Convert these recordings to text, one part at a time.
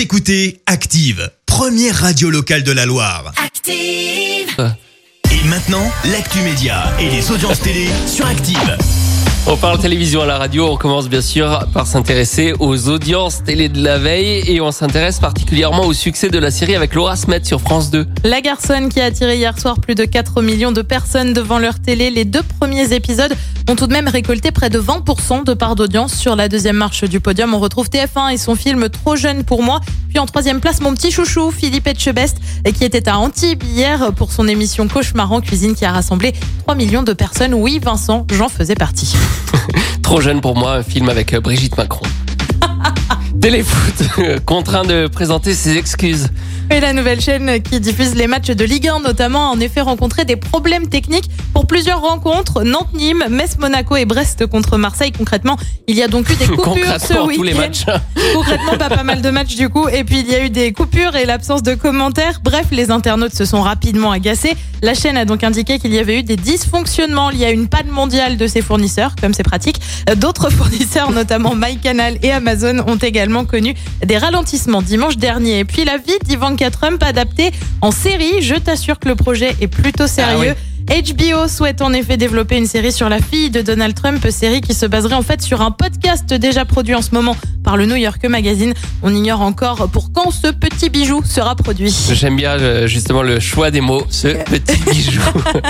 Vous écoutez Active, première radio locale de la Loire. Active. Et maintenant, l'actu média et les audiences télé sur Active. On parle télévision à la radio, on commence bien sûr par s'intéresser aux audiences télé de la veille et on s'intéresse particulièrement au succès de la série avec Laura Smet sur France 2. La garçonne qui a attiré hier soir plus de 4 millions de personnes devant leur télé. Les deux premiers épisodes ont tout de même récolté près de 20% de part d'audience. Sur la deuxième marche du podium, on retrouve TF1 et son film Trop jeune pour moi. Puis en troisième place, mon petit chouchou, Philippe Etchebest, qui était à Antibes hier pour son émission Cauchemar en cuisine qui a rassemblé 3 millions de personnes. Oui, Vincent, j'en faisais partie. Trop jeune pour moi, un film avec Brigitte Macron. Téléfoot, contraint de présenter ses excuses. Et la nouvelle chaîne qui diffuse les matchs de Ligue 1 notamment a en effet rencontré des problèmes techniques pour plusieurs rencontres. Nantes-Nîmes, Metz-Monaco et Brest contre Marseille. Concrètement, il y a donc eu des coupures ce week-end. tous les matchs. Concrètement, pas pas mal de matchs du coup. Et puis il y a eu des coupures et l'absence de commentaires. Bref, les internautes se sont rapidement agacés. La chaîne a donc indiqué qu'il y avait eu des dysfonctionnements liés à une panne mondiale de ses fournisseurs, comme c'est pratique. D'autres fournisseurs, notamment MyCanal et Amazon, ont également connu des ralentissements dimanche dernier. Et puis la vie d'Ivanka Trump adaptée en série. Je t'assure que le projet est plutôt sérieux. HBO souhaite en effet développer une série sur la fille de Donald Trump, série qui se baserait en fait sur un podcast déjà produit en ce moment par le New York Magazine. On ignore encore pour quand ce petit bijou sera produit. J'aime bien euh, justement le choix des mots, ce petit bijou.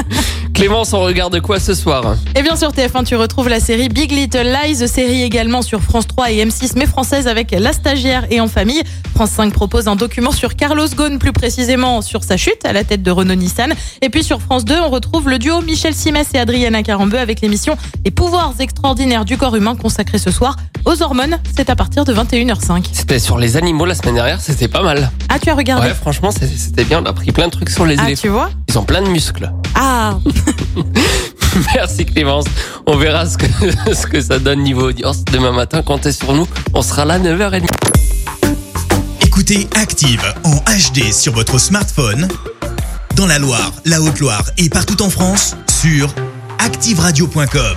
Clémence, on regarde quoi ce soir? Et bien sur TF1, tu retrouves la série Big Little Lies, série également sur France 3 et M6, mais française avec La Stagiaire et En Famille. France 5 propose un document sur Carlos Ghosn, plus précisément sur sa chute à la tête de Renault-Nissan. Et puis sur France 2, on retrouve le duo Michel Simès et Adriana Carambeu avec l'émission Les pouvoirs extraordinaires du corps humain consacrée ce soir aux hormones. C'est à partir de 21h05. C'était sur les animaux la semaine dernière, c'était pas mal. Ah, tu as regardé Ouais, franchement, c'était bien. On a appris plein de trucs sur les Ah, éléphants. tu vois Ils ont plein de muscles. Ah, Merci Clémence. On verra ce que, ce que ça donne niveau audience demain matin. Comptez sur nous. On sera là 9h30. Écoutez Active en HD sur votre smartphone, dans la Loire, la Haute-Loire et partout en France, sur activeradio.com.